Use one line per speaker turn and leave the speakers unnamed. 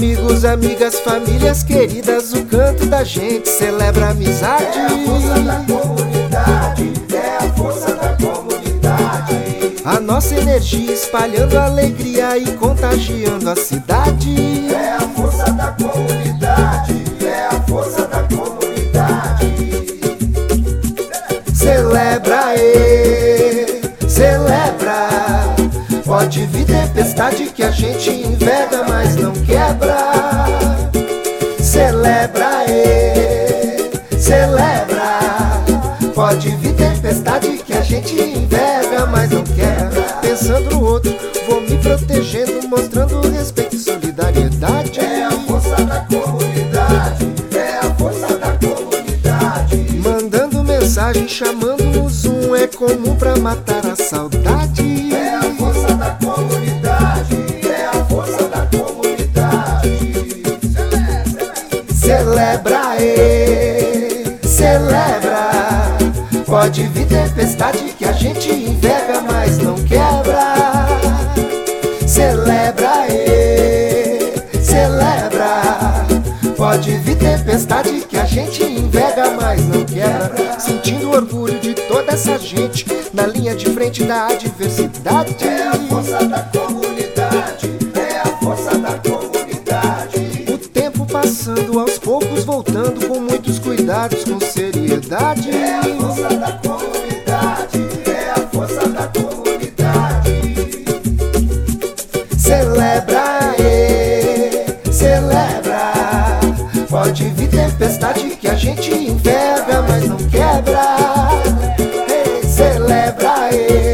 Amigos, amigas, famílias queridas, o canto da gente celebra a amizade.
É a força da comunidade, é a força da comunidade.
A nossa energia espalhando alegria e contagiando a cidade.
É a força da comunidade, é a força da comunidade.
Celebra, e celebra. Pode vir tempestade que a gente invega, mas não quebra. Pode vir tempestade que a gente invega, mas não quebra. Pensando no outro, vou me protegendo, mostrando respeito e solidariedade.
É a força da comunidade, é a força da comunidade.
Mandando mensagem, chamando no Zoom, é comum pra matar a saudade.
É a força da comunidade, é a força da comunidade.
Celebra, e celebra. Pode vir tempestade que a gente invega, mas não quebra. Celebra, e celebra. Pode vir tempestade que a gente invega, mas não quebra. Sentindo orgulho de toda essa gente na linha de frente da adversidade.
É a força da
passando, aos poucos voltando, com muitos cuidados, com seriedade.
É a força da comunidade, é a força da comunidade.
Celebra, e celebra. Pode vir tempestade que a gente invega, mas não quebra. Ei, celebra, e